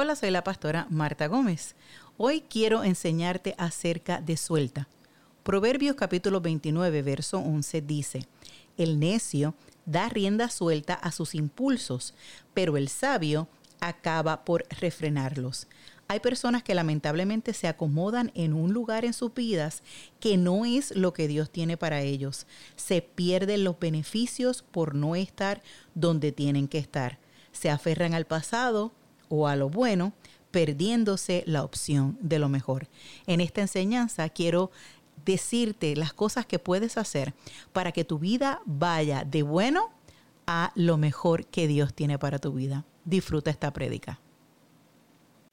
Hola, soy la pastora Marta Gómez. Hoy quiero enseñarte acerca de suelta. Proverbios capítulo 29, verso 11 dice, El necio da rienda suelta a sus impulsos, pero el sabio acaba por refrenarlos. Hay personas que lamentablemente se acomodan en un lugar en sus vidas que no es lo que Dios tiene para ellos. Se pierden los beneficios por no estar donde tienen que estar. Se aferran al pasado o a lo bueno, perdiéndose la opción de lo mejor. En esta enseñanza quiero decirte las cosas que puedes hacer para que tu vida vaya de bueno a lo mejor que Dios tiene para tu vida. Disfruta esta prédica.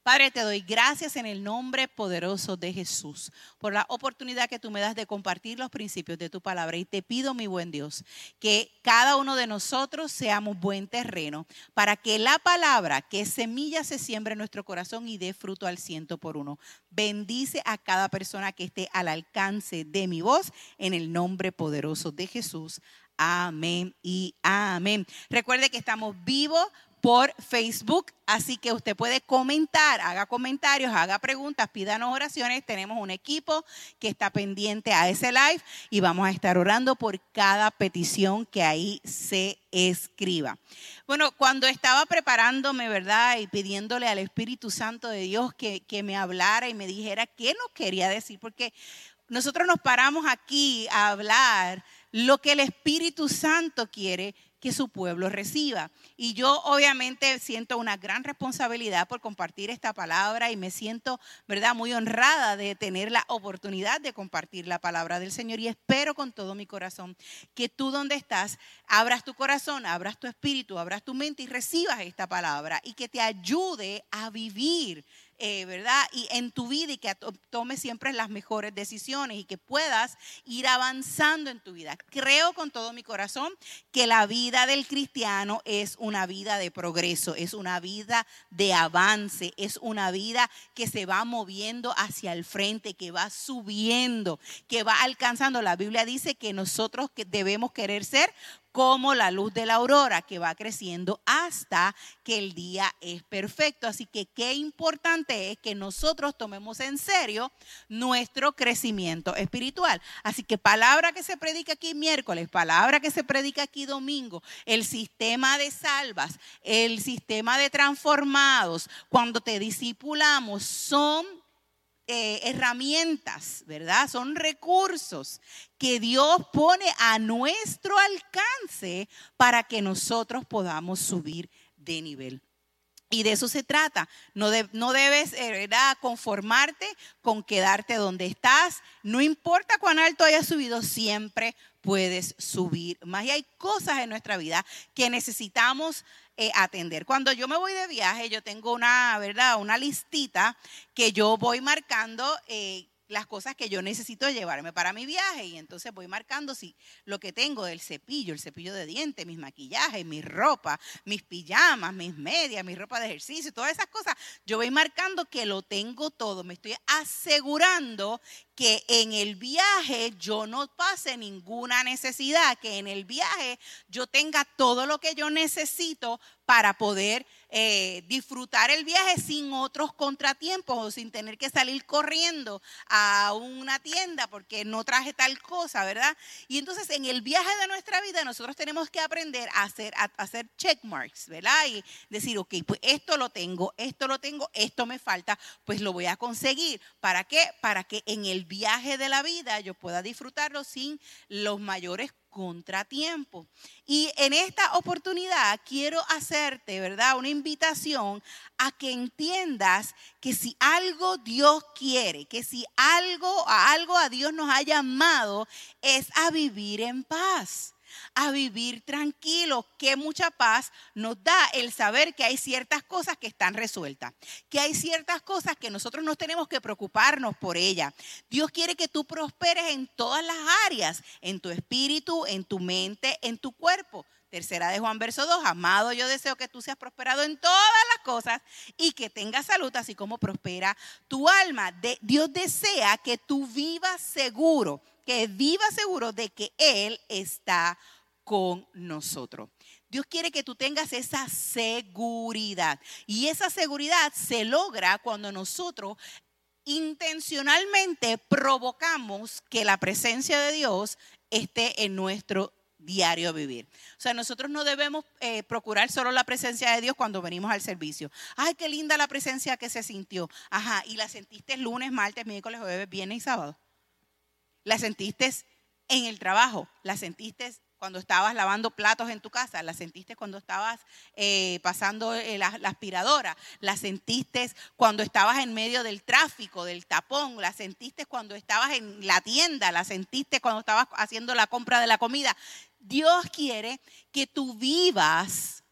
Padre, te doy gracias en el nombre poderoso de Jesús por la oportunidad que tú me das de compartir los principios de tu palabra. Y te pido, mi buen Dios, que cada uno de nosotros seamos buen terreno para que la palabra, que semilla, se siembre en nuestro corazón y dé fruto al ciento por uno. Bendice a cada persona que esté al alcance de mi voz en el nombre poderoso de Jesús. Amén y amén. Recuerde que estamos vivos por Facebook, así que usted puede comentar, haga comentarios, haga preguntas, pídanos oraciones. Tenemos un equipo que está pendiente a ese live y vamos a estar orando por cada petición que ahí se escriba. Bueno, cuando estaba preparándome, ¿verdad? Y pidiéndole al Espíritu Santo de Dios que, que me hablara y me dijera qué nos quería decir, porque nosotros nos paramos aquí a hablar lo que el Espíritu Santo quiere que su pueblo reciba. Y yo obviamente siento una gran responsabilidad por compartir esta palabra y me siento, ¿verdad?, muy honrada de tener la oportunidad de compartir la palabra del Señor y espero con todo mi corazón que tú donde estás abras tu corazón, abras tu espíritu, abras tu mente y recibas esta palabra y que te ayude a vivir eh, ¿verdad? Y en tu vida y que tomes siempre las mejores decisiones y que puedas ir avanzando en tu vida. Creo con todo mi corazón que la vida del cristiano es una vida de progreso, es una vida de avance, es una vida que se va moviendo hacia el frente, que va subiendo, que va alcanzando. La Biblia dice que nosotros debemos querer ser como la luz de la aurora que va creciendo hasta que el día es perfecto. Así que qué importante es que nosotros tomemos en serio nuestro crecimiento espiritual. Así que palabra que se predica aquí miércoles, palabra que se predica aquí domingo, el sistema de salvas, el sistema de transformados, cuando te discipulamos, son eh, herramientas, ¿verdad? Son recursos que Dios pone a nuestro alcance para que nosotros podamos subir de nivel. Y de eso se trata. No, debes eh, conformarte con quedarte donde estás. No importa cuán alto hayas subido, siempre puedes subir más. Y hay cosas en nuestra vida que necesitamos eh, atender. Cuando yo me voy de viaje, yo tengo una, ¿verdad? Una listita que yo voy marcando. Eh, las cosas que yo necesito llevarme para mi viaje y entonces voy marcando si lo que tengo del cepillo, el cepillo de dientes, mis maquillajes, mi ropa, mis pijamas, mis medias, mi ropa de ejercicio, todas esas cosas, yo voy marcando que lo tengo todo, me estoy asegurando que en el viaje yo no pase ninguna necesidad, que en el viaje yo tenga todo lo que yo necesito para poder eh, disfrutar el viaje sin otros contratiempos o sin tener que salir corriendo a una tienda porque no traje tal cosa, ¿verdad? Y entonces en el viaje de nuestra vida nosotros tenemos que aprender a hacer, a hacer check marks, ¿verdad? Y decir, ok, pues esto lo tengo, esto lo tengo, esto me falta, pues lo voy a conseguir. ¿Para qué? Para que en el viaje de la vida yo pueda disfrutarlo sin los mayores contratiempo. Y en esta oportunidad quiero hacerte, ¿verdad? Una invitación a que entiendas que si algo Dios quiere, que si algo, a algo a Dios nos ha llamado, es a vivir en paz a vivir tranquilo, que mucha paz nos da el saber que hay ciertas cosas que están resueltas, que hay ciertas cosas que nosotros no tenemos que preocuparnos por ellas. Dios quiere que tú prosperes en todas las áreas, en tu espíritu, en tu mente, en tu cuerpo. Tercera de Juan, verso 2, amado, yo deseo que tú seas prosperado en todas las cosas y que tengas salud, así como prospera tu alma. Dios desea que tú vivas seguro, que vivas seguro de que Él está con nosotros. Dios quiere que tú tengas esa seguridad. Y esa seguridad se logra cuando nosotros intencionalmente provocamos que la presencia de Dios esté en nuestro diario vivir. O sea, nosotros no debemos eh, procurar solo la presencia de Dios cuando venimos al servicio. Ay, qué linda la presencia que se sintió. Ajá, y la sentiste lunes, martes, miércoles, jueves, viernes y sábado. La sentiste en el trabajo, la sentiste cuando estabas lavando platos en tu casa, la sentiste cuando estabas eh, pasando eh, la, aspiradora, la sentiste cuando estabas en medio del tráfico, del tapón, la sentiste cuando estabas en la tienda, la sentiste cuando estabas haciendo la compra de la comida. Dios quiere que tú vivas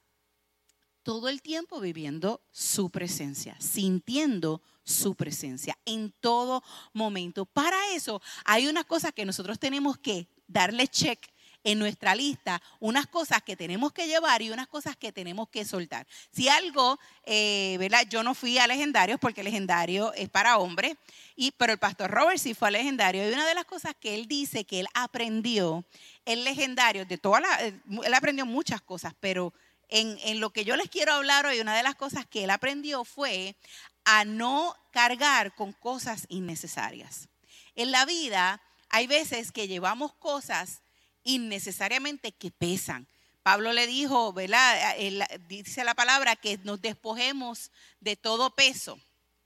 todo el tiempo viviendo su presencia, sintiendo su presencia en todo momento. Para eso hay unas cosas que nosotros tenemos que darle check en nuestra lista unas cosas que tenemos que llevar y unas cosas que tenemos que soltar. Si algo, eh, ¿verdad? Yo no fui a legendarios porque legendario es para hombres, y, pero el pastor Robert sí fue a legendario. Y una de las cosas que él dice que él aprendió, el legendario, de todas eh, él aprendió muchas cosas, pero en, en, lo que yo les quiero hablar hoy, una de las cosas que él aprendió fue a no cargar con cosas innecesarias. En la vida hay veces que llevamos cosas innecesariamente que pesan. Pablo le dijo, ¿verdad? Dice la palabra que nos despojemos de todo peso,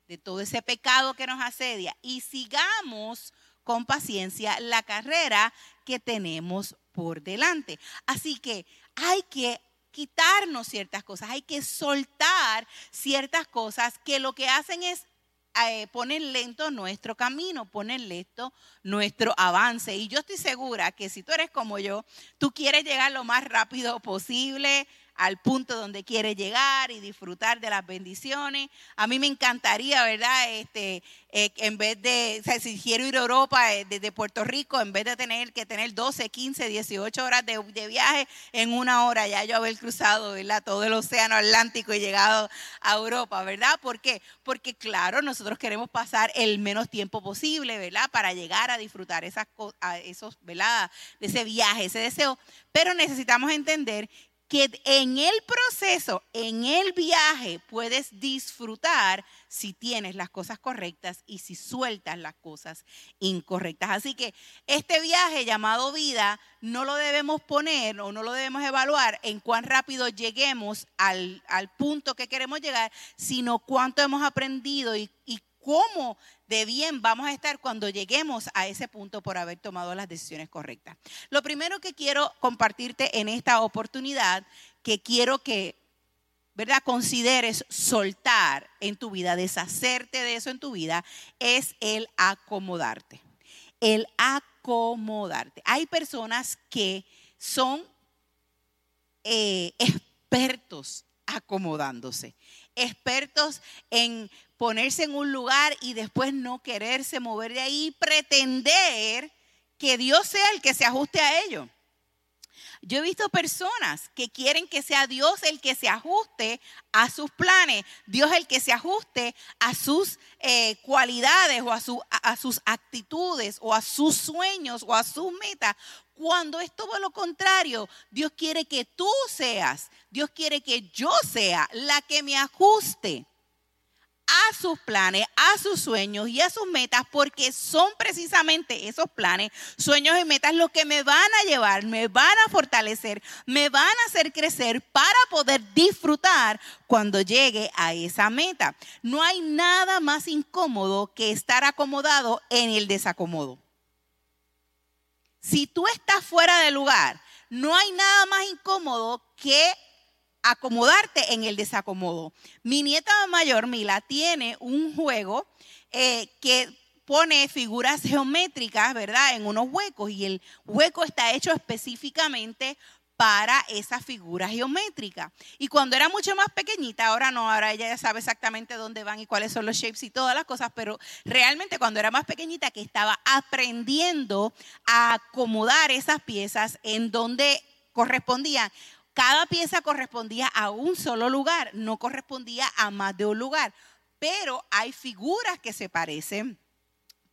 de todo ese pecado que nos asedia y sigamos con paciencia la carrera que tenemos por delante. Así que hay que quitarnos ciertas cosas, hay que soltar ciertas cosas que lo que hacen es eh, ponen lento nuestro camino, ponen lento nuestro avance. Y yo estoy segura que si tú eres como yo, tú quieres llegar lo más rápido posible al punto donde quiere llegar y disfrutar de las bendiciones. A mí me encantaría, ¿verdad? Este, eh, en vez de, si quiero ir a Europa eh, desde Puerto Rico, en vez de tener que tener 12, 15, 18 horas de, viaje, en una hora ya yo haber cruzado, ¿verdad? Todo el océano Atlántico y llegado a Europa, ¿verdad? ¿Por qué? Porque claro, nosotros queremos pasar el menos tiempo posible, ¿verdad? Para llegar a disfrutar esas, a esos, ¿verdad? De ese viaje, ese deseo. Pero necesitamos entender que en el proceso, en el viaje, puedes disfrutar si tienes las cosas correctas y si sueltas las cosas incorrectas. Así que este viaje llamado vida no lo debemos poner o no lo debemos evaluar en cuán rápido lleguemos al, punto que queremos llegar, sino cuánto hemos aprendido y, y cómo de bien vamos a estar cuando lleguemos a ese punto por haber tomado las decisiones correctas. Lo primero que quiero compartirte en esta oportunidad, que quiero que ¿verdad? Consideres soltar en tu vida, deshacerte de eso en tu vida, es el acomodarte. El acomodarte. Hay personas que son eh, expertos acomodándose, expertos en ponerse en un lugar y después no quererse mover de ahí, pretender que Dios sea el que se ajuste a ello. Yo he visto personas que quieren que sea Dios el que se ajuste a sus planes, Dios el que se ajuste a sus eh, cualidades o a, a, sus actitudes o a sus sueños o a sus metas, cuando es todo lo contrario. Dios quiere que tú seas, Dios quiere que yo sea la que me ajuste a sus planes, a sus sueños y a sus metas, porque son precisamente esos planes, sueños y metas los que me van a llevar, me van a fortalecer, me van a hacer crecer para poder disfrutar cuando llegue a esa meta. No hay nada más incómodo que estar acomodado en el desacomodo. Si tú estás fuera de lugar, no hay nada más incómodo que acomodarte en el desacomodo. Mi nieta mayor, Mila, tiene un juego eh, que pone figuras geométricas, ¿verdad? En unos huecos y el hueco está hecho específicamente para esa figura geométrica. Y cuando era mucho más pequeñita, ahora no, ahora ella ya sabe exactamente dónde van y cuáles son los shapes y todas las cosas, pero realmente cuando era más pequeñita que estaba aprendiendo a acomodar esas piezas en donde correspondían, cada pieza correspondía a un solo lugar, no correspondía a más de un lugar. Pero hay figuras que se parecen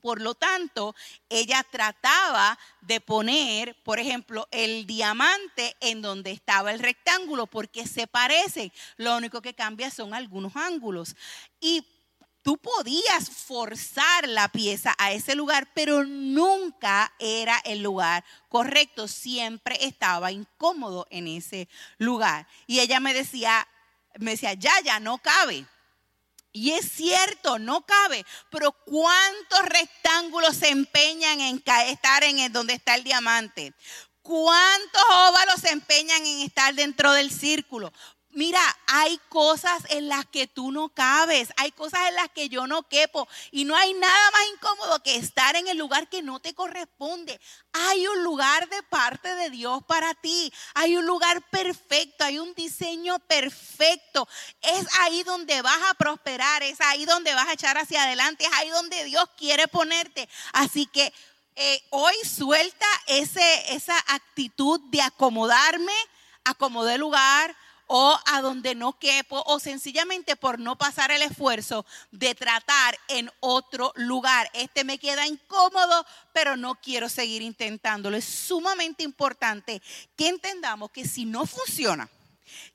Por lo tanto, ella trataba de poner, por ejemplo, el diamante en donde estaba el rectángulo, porque se parecen. Lo único que cambia son algunos ángulos. Y tú podías forzar la pieza a ese lugar, pero nunca era el lugar correcto, siempre estaba incómodo en ese lugar. Y ella me decía, me decía, ya, ya, no cabe. Y es cierto, no cabe, pero ¿cuántos rectángulos se empeñan en estar en el, donde está el diamante? ¿Cuántos óvalos se empeñan en estar dentro del círculo? Mira, hay cosas en las que tú no cabes, hay cosas en las que yo no quepo y no hay nada más incómodo que estar en el lugar que no te corresponde. Hay un lugar de parte de Dios para ti, hay un lugar perfecto, hay un diseño perfecto. Es ahí donde vas a prosperar, es ahí donde vas a echar hacia adelante, es ahí donde Dios quiere ponerte. Así que eh, hoy suelta esa actitud de acomodarme, acomodé lugar o a donde no quepo o sencillamente por no pasar el esfuerzo de tratar en otro lugar. Este me queda incómodo, pero no quiero seguir intentándolo. Es sumamente importante que entendamos que si no funciona,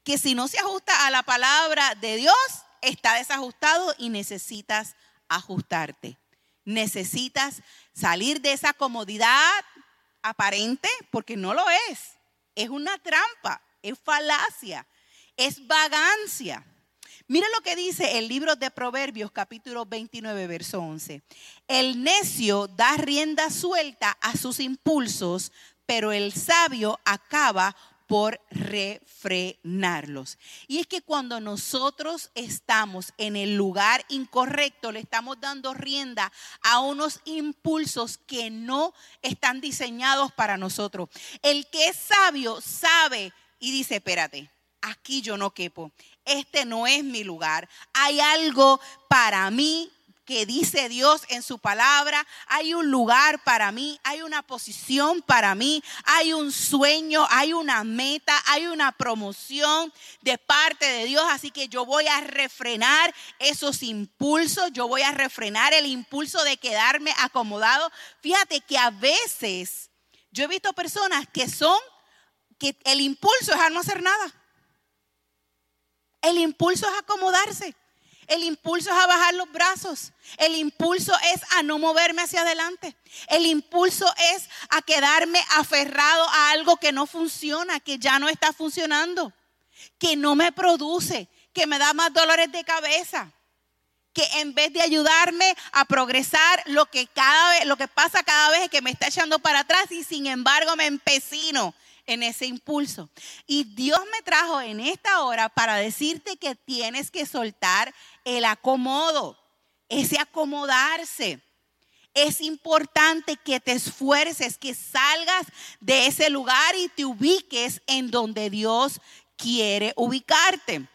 que si no se ajusta a la palabra de Dios, está desajustado y necesitas ajustarte. Necesitas salir de esa comodidad aparente porque no lo es. Es una trampa, es falacia es vagancia. Mira lo que dice el libro de Proverbios capítulo 29, verso 11. El necio da rienda suelta a sus impulsos, pero el sabio acaba por refrenarlos. Y es que cuando nosotros estamos en el lugar incorrecto, le estamos dando rienda a unos impulsos que no están diseñados para nosotros. El que es sabio sabe y dice, espérate, aquí yo no quepo, este no es mi lugar, hay algo para mí que dice Dios en su palabra, hay un lugar para mí, hay una posición para mí, hay un sueño, hay una meta, hay una promoción de parte de Dios, así que yo voy a refrenar esos impulsos, yo voy a refrenar el impulso de quedarme acomodado. Fíjate que a veces yo he visto personas que son, que el impulso es a no hacer nada. El impulso es acomodarse. El impulso es a bajar los brazos. El impulso es a no moverme hacia adelante. El impulso es a quedarme aferrado a algo que no funciona, que ya no está funcionando, que no me produce, que me da más dolores de cabeza. Que en vez de ayudarme a progresar, lo que, cada vez, lo que pasa cada vez es que me está echando para atrás y sin embargo me empecino en ese impulso. Y Dios me trajo en esta hora para decirte que tienes que soltar el acomodo, ese acomodarse. Es importante que te esfuerces, que salgas de ese lugar y te ubiques en donde Dios quiere ubicarte.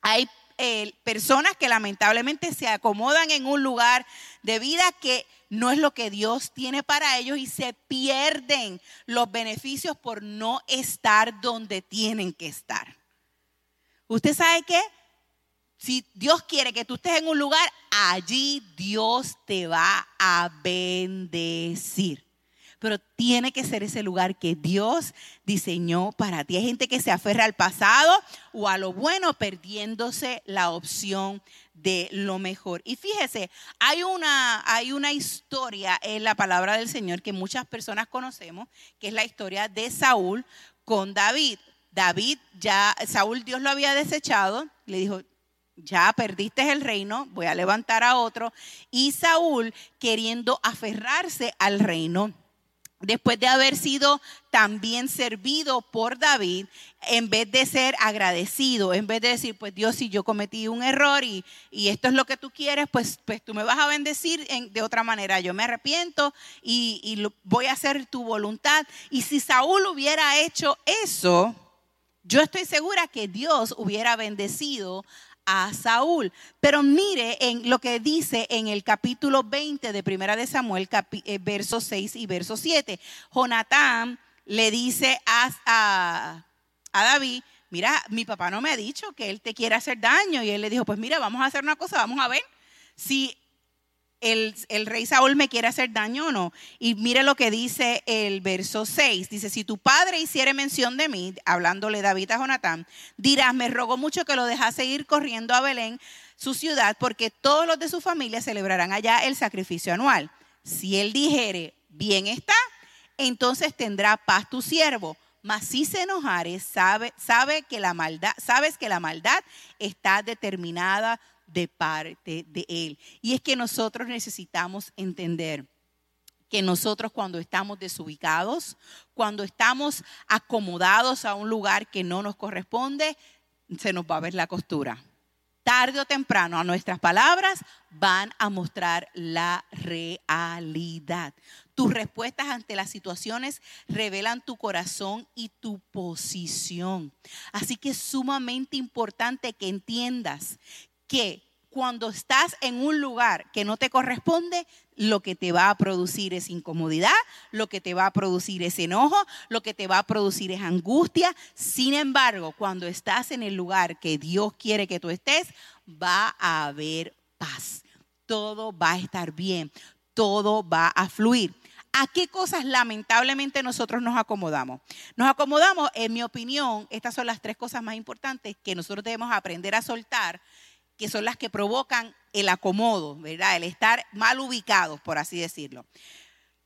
Hay eh, personas que lamentablemente se acomodan en un lugar de vida que no es lo que Dios tiene para ellos y se pierden los beneficios por no estar donde tienen que estar. ¿Usted sabe qué? Si Dios quiere que tú estés en un lugar, allí Dios te va a bendecir pero tiene que ser ese lugar que Dios diseñó para ti. Hay gente que se aferra al pasado o a lo bueno, perdiéndose la opción de lo mejor. Y fíjese, hay una, hay una historia en la palabra del Señor que muchas personas conocemos, que es la historia de Saúl con David. David ya, Saúl Dios lo había desechado, le dijo, ya perdiste el reino, voy a levantar a otro. Y Saúl queriendo aferrarse al reino después de haber sido también servido por David, en vez de ser agradecido, en vez de decir, pues Dios, si yo cometí un error y, esto es lo que tú quieres, pues, pues tú me vas a bendecir de otra manera. Yo me arrepiento y, y voy a hacer tu voluntad. Y si Saúl hubiera hecho eso, yo estoy segura que Dios hubiera bendecido a Saúl. Pero mire en lo que dice en el capítulo 20 de Primera de Samuel, eh, versos 6 y verso 7. Jonatán le dice a, a, a, David, mira, mi papá no me ha dicho que él te quiere hacer daño. Y él le dijo, pues mira, vamos a hacer una cosa, vamos a ver si el, rey Saúl me quiere hacer daño o no. Y mire lo que dice el verso 6. Dice, si tu padre hiciere mención de mí, hablándole David a Jonatán, dirás, me rogo mucho que lo dejase ir corriendo a Belén, su ciudad, porque todos los de su familia celebrarán allá el sacrificio anual. Si él dijere, bien está, entonces tendrá paz tu siervo. Mas si se enojare, sabe, sabe que la maldad, sabes que la maldad está determinada de parte de Él. Y es que nosotros necesitamos entender que nosotros cuando estamos desubicados, cuando estamos acomodados a un lugar que no nos corresponde, se nos va a ver la costura tarde o temprano a nuestras palabras van a mostrar la realidad. Tus respuestas ante las situaciones revelan tu corazón y tu posición. Así que es sumamente importante que entiendas que cuando estás en un lugar que no te corresponde, lo que te va a producir es incomodidad, lo que te va a producir es enojo, lo que te va a producir es angustia. Sin embargo, cuando estás en el lugar que Dios quiere que tú estés, va a haber paz. Todo va a estar bien, todo va a fluir. ¿A qué cosas lamentablemente nosotros nos acomodamos? Nos acomodamos, en mi opinión, estas son las tres cosas más importantes que nosotros debemos aprender a soltar que son las que provocan el acomodo, ¿verdad? El estar mal ubicados, por así decirlo.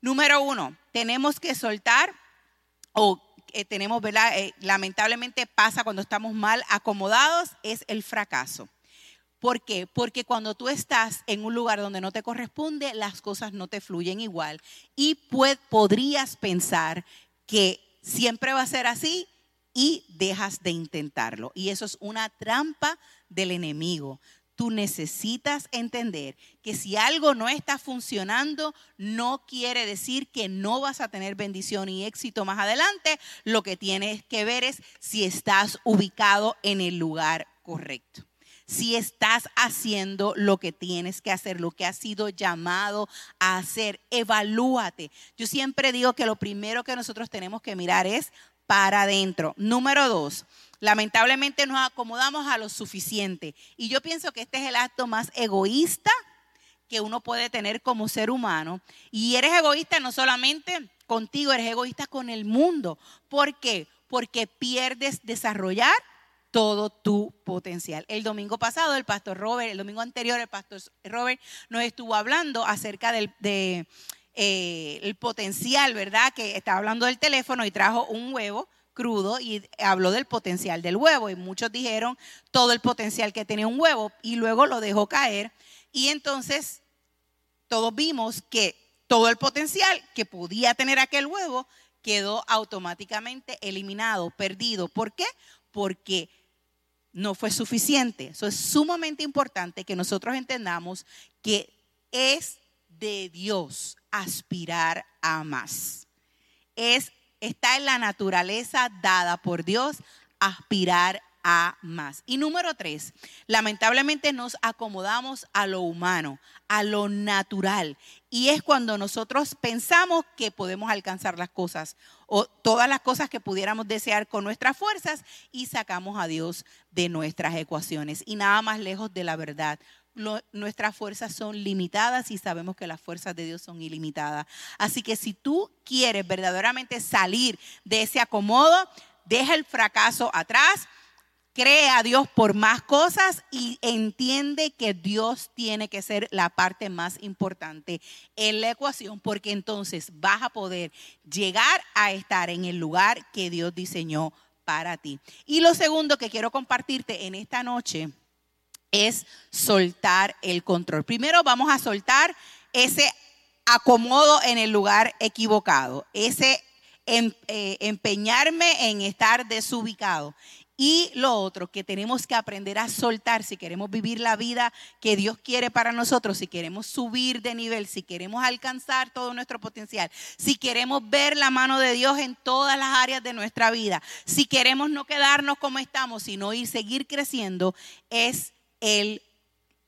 Número uno, tenemos que soltar o eh, tenemos, ¿verdad? Eh, lamentablemente pasa cuando estamos mal acomodados, es el fracaso. ¿Por qué? Porque cuando tú estás en un lugar donde no te corresponde, las cosas no te fluyen igual y podrías pensar que siempre va a ser así y dejas de intentarlo. Y eso es una trampa del enemigo. Tú necesitas entender que si algo no está funcionando, no quiere decir que no vas a tener bendición y éxito más adelante. Lo que tienes que ver es si estás ubicado en el lugar correcto si estás haciendo lo que tienes que hacer, lo que has sido llamado a hacer. Evalúate. Yo siempre digo que lo primero que nosotros tenemos que mirar es para adentro. Número dos, lamentablemente nos acomodamos a lo suficiente. Y yo pienso que este es el acto más egoísta que uno puede tener como ser humano. Y eres egoísta no solamente contigo, eres egoísta con el mundo. ¿Por qué? Porque pierdes desarrollar todo tu potencial. El domingo pasado, el pastor Robert, el domingo anterior, el pastor Robert nos estuvo hablando acerca del, de eh, el potencial, ¿verdad? Que estaba hablando del teléfono y trajo un huevo crudo y habló del potencial del huevo y muchos dijeron todo el potencial que tenía un huevo y luego lo dejó caer y entonces todos vimos que todo el potencial que podía tener aquel huevo quedó automáticamente eliminado, perdido. ¿Por qué? Porque no fue suficiente. Eso es sumamente importante que nosotros entendamos que es de Dios aspirar a más. Es, está en la naturaleza dada por Dios aspirar a más. Y número tres, lamentablemente nos acomodamos a lo humano, a lo natural. Y es cuando nosotros pensamos que podemos alcanzar las cosas o todas las cosas que pudiéramos desear con nuestras fuerzas y sacamos a Dios de nuestras ecuaciones. Y nada más lejos de la verdad nuestras fuerzas son limitadas y sabemos que las fuerzas de Dios son ilimitadas. Así que si tú quieres verdaderamente salir de ese acomodo, deja el fracaso atrás, cree a Dios por más cosas y entiende que Dios tiene que ser la parte más importante en la ecuación, porque entonces vas a poder llegar a estar en el lugar que Dios diseñó para ti. Y lo segundo que quiero compartirte en esta noche es soltar el control. Primero vamos a soltar ese acomodo en el lugar equivocado, ese em, eh, empeñarme en estar desubicado. Y lo otro, que tenemos que aprender a soltar si queremos vivir la vida que Dios quiere para nosotros, si queremos subir de nivel, si queremos alcanzar todo nuestro potencial, si queremos ver la mano de Dios en todas las áreas de nuestra vida, si queremos no quedarnos como estamos, sino ir seguir creciendo, es el,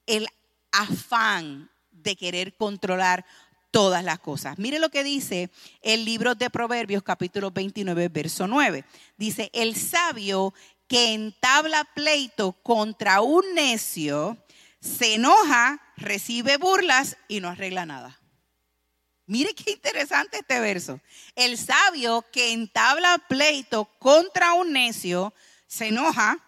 el afán de querer controlar todas las cosas. Mire lo que dice el libro de Proverbios capítulo 29, verso 9. Dice, el sabio que entabla pleito contra un necio se enoja, recibe burlas y no arregla nada. Mire qué interesante este verso. El sabio que entabla pleito contra un necio se enoja,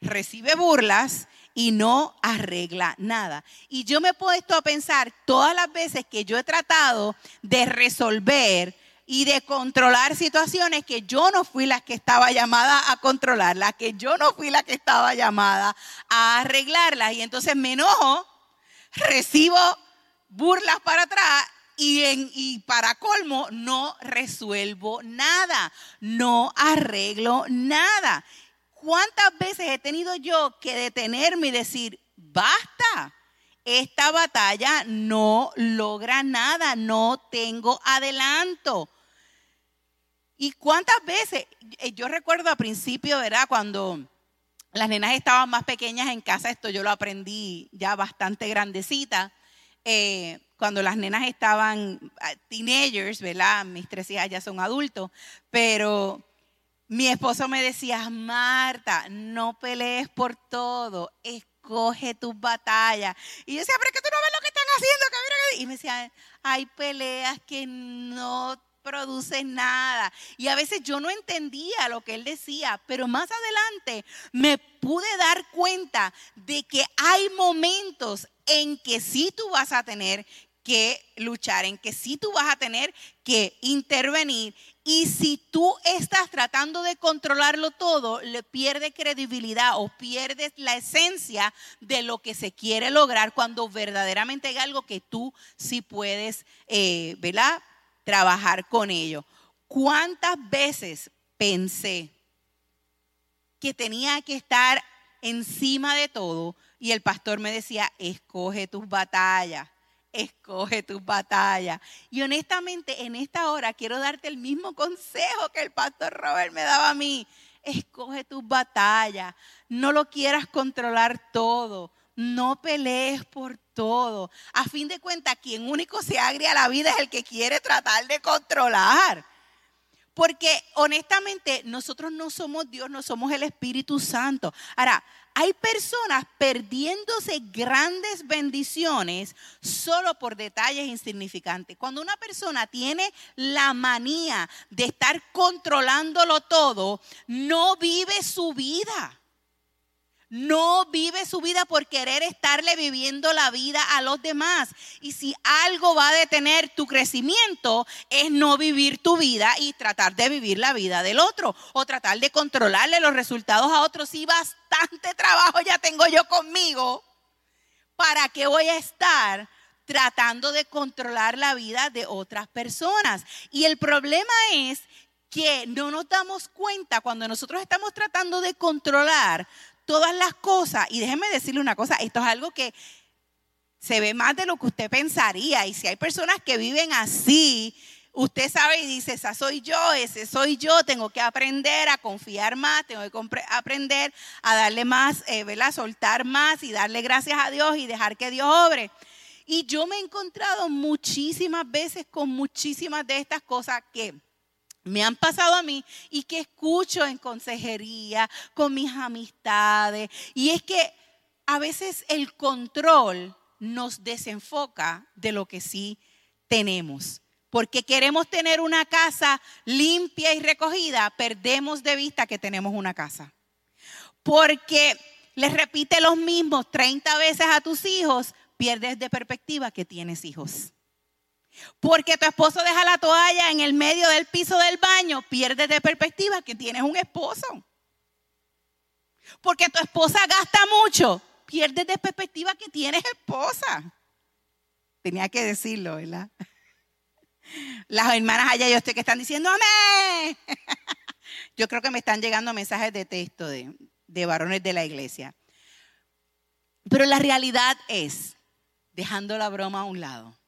recibe burlas y no arregla nada. Y yo me he puesto a pensar todas las veces que yo he tratado de resolver y de controlar situaciones que yo no fui la que estaba llamada a controlar, la que yo no fui la que estaba llamada a arreglarlas. Y entonces me enojo, recibo burlas para atrás y, y, para colmo no resuelvo nada, no arreglo nada. ¿Cuántas veces he tenido yo que detenerme y decir, basta? Esta batalla no logra nada, no tengo adelanto. ¿Y cuántas veces? Eh, yo recuerdo a principio, ¿verdad? Cuando las nenas estaban más pequeñas en casa, esto yo lo aprendí ya bastante grandecita. Eh, cuando las nenas estaban ah, teenagers, ¿verdad? Mis tres hijas ya son adultos, pero mi esposo me decía, Marta, no pelees por todo, escoge tus batallas. Y yo decía, pero es que tú no ves lo que están haciendo. Y me decía, hay peleas que no producen nada. Y a veces yo no entendía lo que él decía, pero más adelante me pude dar cuenta de que hay momentos en que sí tú vas a tener que luchar, en que sí tú vas a tener que intervenir. Y si tú estás tratando de controlarlo todo, le pierdes credibilidad o pierdes la esencia de lo que se quiere lograr cuando verdaderamente hay algo que tú sí puedes, eh, ¿verdad? Trabajar con ello. ¿Cuántas veces pensé que tenía que estar encima de todo? Y el pastor me decía, escoge tus batallas escoge tus batallas. Y honestamente, en esta hora quiero darte el mismo consejo que el pastor Robert me daba a mí. Escoge tus batallas. No lo quieras controlar todo. No pelees por todo. A fin de cuentas, quien único se agria a la vida es el que quiere tratar de controlar. Porque honestamente nosotros no somos Dios, no somos el Espíritu Santo. Ahora, hay personas perdiéndose grandes bendiciones solo por detalles insignificantes. Cuando una persona tiene la manía de estar controlándolo todo, no vive su vida no vive su vida por querer estarle viviendo la vida a los demás. Y si algo va a detener tu crecimiento es no vivir tu vida y tratar de vivir la vida del otro o tratar de controlarle los resultados a otros. Si bastante trabajo ya tengo yo conmigo, ¿para qué voy a estar? tratando de controlar la vida de otras personas. Y el problema es que no nos damos cuenta cuando nosotros estamos tratando de controlar todas las cosas. Y déjeme decirle una cosa, esto es algo que se ve más de lo que usted pensaría. Y si hay personas que viven así, usted sabe y dice, esa soy yo, ese soy yo, tengo que aprender a confiar más, tengo que aprender a darle más, eh, ¿verdad? Soltar más y darle gracias a Dios y dejar que Dios obre. Y yo me he encontrado muchísimas veces con muchísimas de estas cosas que me han pasado a mí y que escucho en consejería con mis amistades. Y es que a veces el control nos desenfoca de lo que sí tenemos. Porque queremos tener una casa limpia y recogida, perdemos de vista que tenemos una casa. Porque les repite los mismos 30 veces a tus hijos, pierdes de perspectiva que tienes hijos. Porque tu esposo deja la toalla en el medio del piso del baño, pierdes de perspectiva que tienes un esposo. Porque tu esposa gasta mucho, pierdes de perspectiva que tienes esposa. Tenía que decirlo, ¿verdad? Las hermanas allá yo estoy que están diciendo amén. Yo creo que me están llegando mensajes de texto de, de varones de la iglesia. Pero la realidad es, dejando la broma a un lado,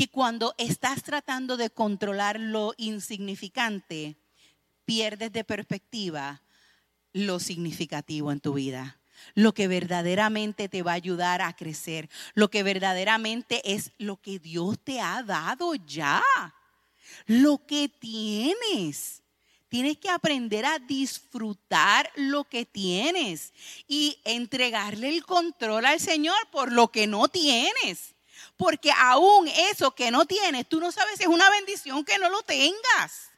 que cuando estás tratando de controlar lo insignificante, pierdes de perspectiva lo significativo en tu vida. Lo que verdaderamente te va a ayudar a crecer. Lo que verdaderamente es lo que Dios te ha dado ya. Lo que tienes. Tienes que aprender a disfrutar lo que tienes y entregarle el control al Señor por lo que no tienes. Porque aún eso que no tienes, tú no sabes si es una bendición que no lo tengas.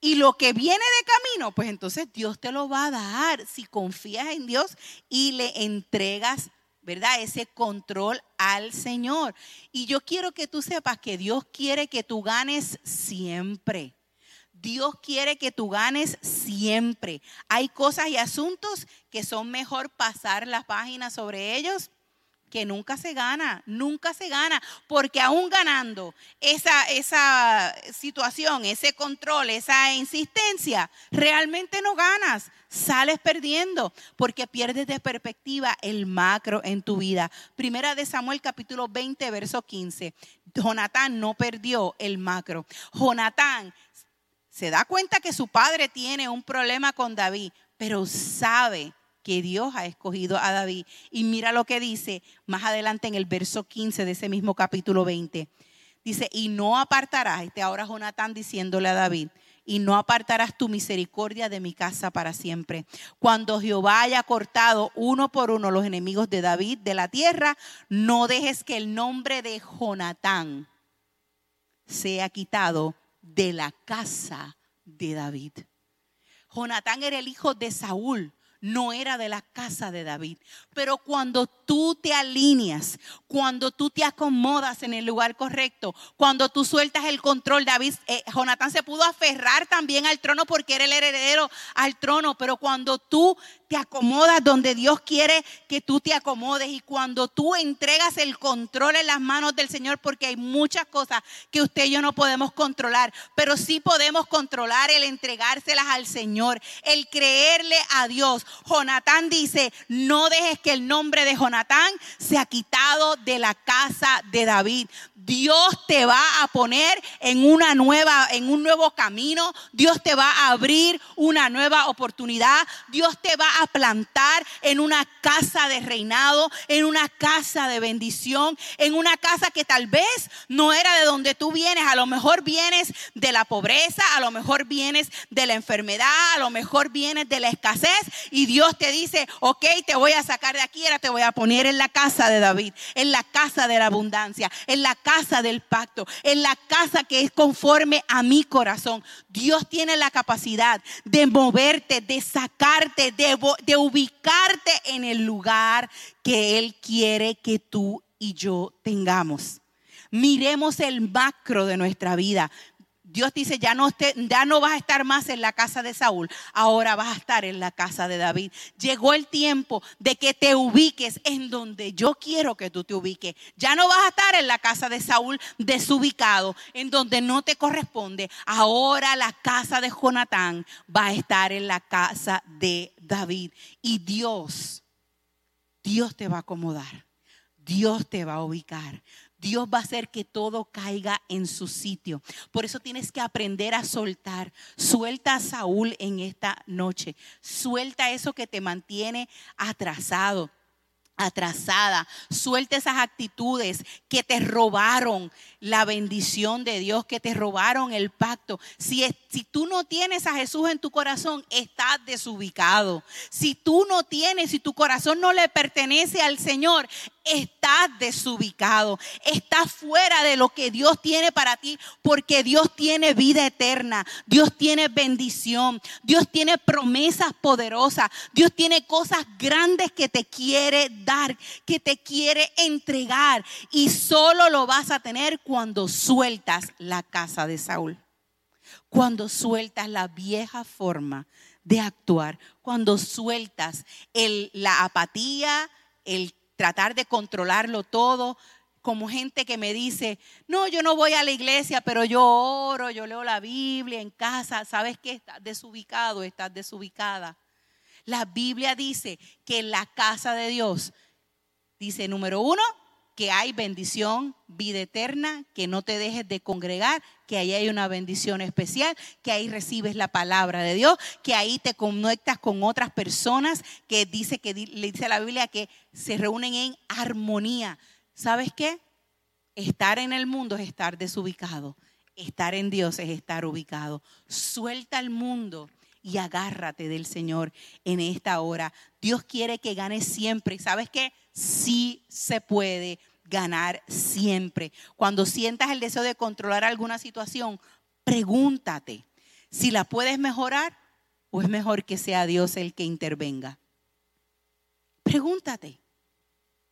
Y lo que viene de camino, pues entonces Dios te lo va a dar si confías en Dios y le entregas, ¿verdad? Ese control al Señor. Y yo quiero que tú sepas que Dios quiere que tú ganes siempre. Dios quiere que tú ganes siempre. Hay cosas y asuntos que son mejor pasar la página sobre ellos que nunca se gana, nunca se gana, porque aún ganando esa, esa situación, ese control, esa insistencia, realmente no ganas, sales perdiendo, porque pierdes de perspectiva el macro en tu vida. Primera de Samuel capítulo 20, verso 15. Jonatán no perdió el macro. Jonatán se da cuenta que su padre tiene un problema con David, pero sabe que Dios ha escogido a David. Y mira lo que dice más adelante en el verso 15 de ese mismo capítulo 20. Dice, y no apartarás, este ahora Jonatán diciéndole a David, y no apartarás tu misericordia de mi casa para siempre. Cuando Jehová haya cortado uno por uno los enemigos de David de la tierra, no dejes que el nombre de Jonatán sea quitado de la casa de David. Jonatán era el hijo de Saúl, no era de la casa de David. Pero cuando tú te alineas, cuando tú te acomodas en el lugar correcto, cuando tú sueltas el control, David, eh, Jonatán se pudo aferrar también al trono porque era el heredero al trono, pero cuando tú te acomodas donde Dios quiere que tú te acomodes y cuando tú entregas el control en las manos del Señor, porque hay muchas cosas que usted y yo no podemos controlar, pero sí podemos controlar el entregárselas al Señor, el creerle a Dios. Jonatán dice, no dejes que el nombre de Jonatán sea quitado de la casa de David. Dios te va a poner en una nueva, en un nuevo camino. Dios te va a abrir una nueva oportunidad. Dios te va a plantar en una casa de reinado, en una casa de bendición, en una casa que tal vez no era de donde tú vienes. A lo mejor vienes de la pobreza, a lo mejor vienes de la enfermedad, a lo mejor vienes de la escasez. Y Dios te dice, ok, te voy a sacar de aquí, ahora te voy a poner en la casa de David, en la casa de la abundancia, en la casa casa del pacto, en la casa que es conforme a mi corazón. Dios tiene la capacidad de moverte, de sacarte, de, de ubicarte en el lugar que Él quiere que tú y yo tengamos. Miremos el macro de nuestra vida. Dios dice, ya no, ya no vas a estar más en la casa de Saúl, ahora vas a estar en la casa de David. Llegó el tiempo de que te ubiques en donde yo quiero que tú te ubiques. Ya no vas a estar en la casa de Saúl desubicado, en donde no te corresponde. Ahora la casa de Jonatán va a estar en la casa de David. Y Dios, Dios te va a acomodar. Dios te va a ubicar. Dios va a hacer que todo caiga en su sitio. Por eso tienes que aprender a soltar. Suelta a Saúl en esta noche. Suelta eso que te mantiene atrasado atrasada. Suelta esas actitudes que te robaron la bendición de Dios, que te robaron el pacto. Si, si tú no tienes a Jesús en tu corazón, estás desubicado. Si tú no tienes, si tu corazón no le pertenece al Señor, estás desubicado. Estás fuera de lo que Dios tiene para ti, porque Dios tiene vida eterna. Dios tiene bendición. Dios tiene promesas poderosas. Dios tiene cosas grandes que te quiere dar, que te quiere entregar. Y solo lo vas a tener cuando sueltas la casa de Saúl. Cuando sueltas la vieja forma de actuar. Cuando sueltas el, la apatía, el tratar de controlarlo todo, como gente que me dice, no, yo no voy a la iglesia, pero yo oro, yo leo la Biblia en casa. ¿Sabes qué? Estás desubicado, estás desubicada. La Biblia dice que la casa de Dios Dice, número uno, que hay bendición, vida eterna, que no te dejes de congregar, que ahí hay una bendición especial, que ahí recibes la palabra de Dios, que ahí te conectas con otras personas, que dice que le dice la Biblia que se reúnen en armonía. ¿Sabes qué? Estar en el mundo es estar desubicado. Estar en Dios es estar ubicado. Suelta el mundo y agárrate del Señor en esta hora. Dios quiere que ganes siempre. ¿Sabes qué? Sí se puede ganar siempre. Cuando sientas el deseo de controlar alguna situación, pregúntate si la puedes mejorar o es mejor que sea Dios el que intervenga. Pregúntate.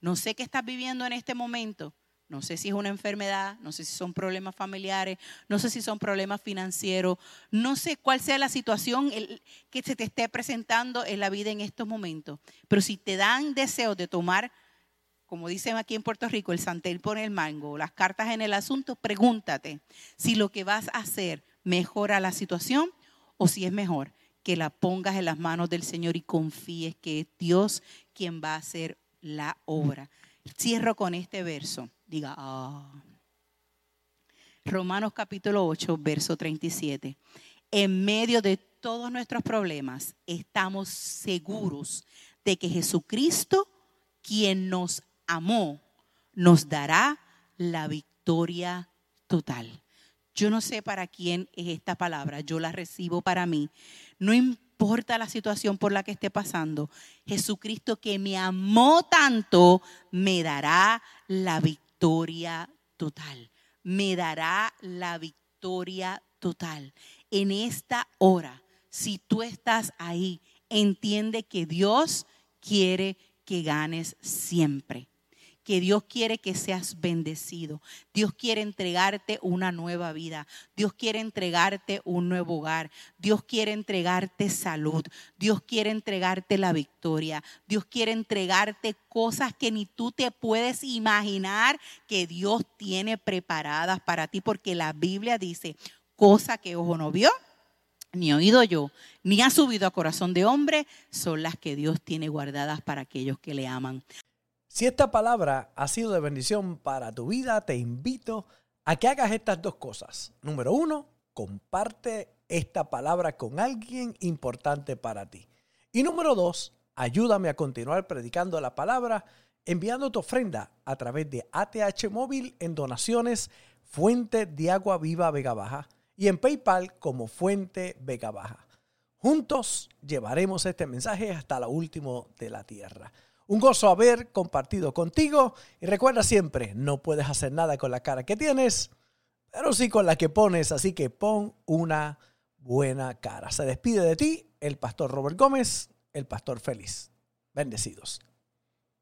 No sé qué estás viviendo en este momento. No sé si es una enfermedad, no sé si son problemas familiares, no sé si son problemas financieros, no sé cuál sea la situación que se te esté presentando en la vida en estos momentos. Pero si te dan deseo de tomar, como dicen aquí en Puerto Rico, el santel pone el mango, las cartas en el asunto, pregúntate si lo que vas a hacer mejora la situación o si es mejor que la pongas en las manos del Señor y confíes que es Dios quien va a hacer la obra. Cierro con este verso. Diga, ah. Romanos capítulo 8, verso 37. En medio de todos nuestros problemas, estamos seguros de que Jesucristo, quien nos amó, nos dará la victoria total. Yo no sé para quién es esta palabra, yo la recibo para mí. No importa la situación por la que esté pasando, Jesucristo que me amó tanto, me dará la victoria victoria total. Me dará la victoria total. En esta hora, si tú estás ahí, entiende que Dios quiere que ganes siempre que Dios quiere que seas bendecido. Dios quiere entregarte una nueva vida. Dios quiere entregarte un nuevo hogar. Dios quiere entregarte salud. Dios quiere entregarte la victoria. Dios quiere entregarte cosas que ni tú te puedes imaginar que Dios tiene preparadas para ti, porque la Biblia dice, cosa que ojo no vio, ni oído yo, ni ha subido a corazón de hombre, son las que Dios tiene guardadas para aquellos que le aman. Si esta palabra ha sido de bendición para tu vida, te invito a que hagas estas dos cosas. Número uno, comparte esta palabra con alguien importante para ti. Y número dos, ayúdame a continuar predicando la palabra enviando tu ofrenda a través de ATH Móvil en donaciones Fuente de Agua Viva Vega Baja y en PayPal como Fuente Vega Baja. Juntos llevaremos este mensaje hasta lo último de la tierra. Un gozo haber compartido contigo y recuerda siempre, no puedes hacer nada con la cara que tienes, pero sí con la que pones, así que pon una buena cara. Se despide de ti el pastor Robert Gómez, el pastor feliz. Bendecidos.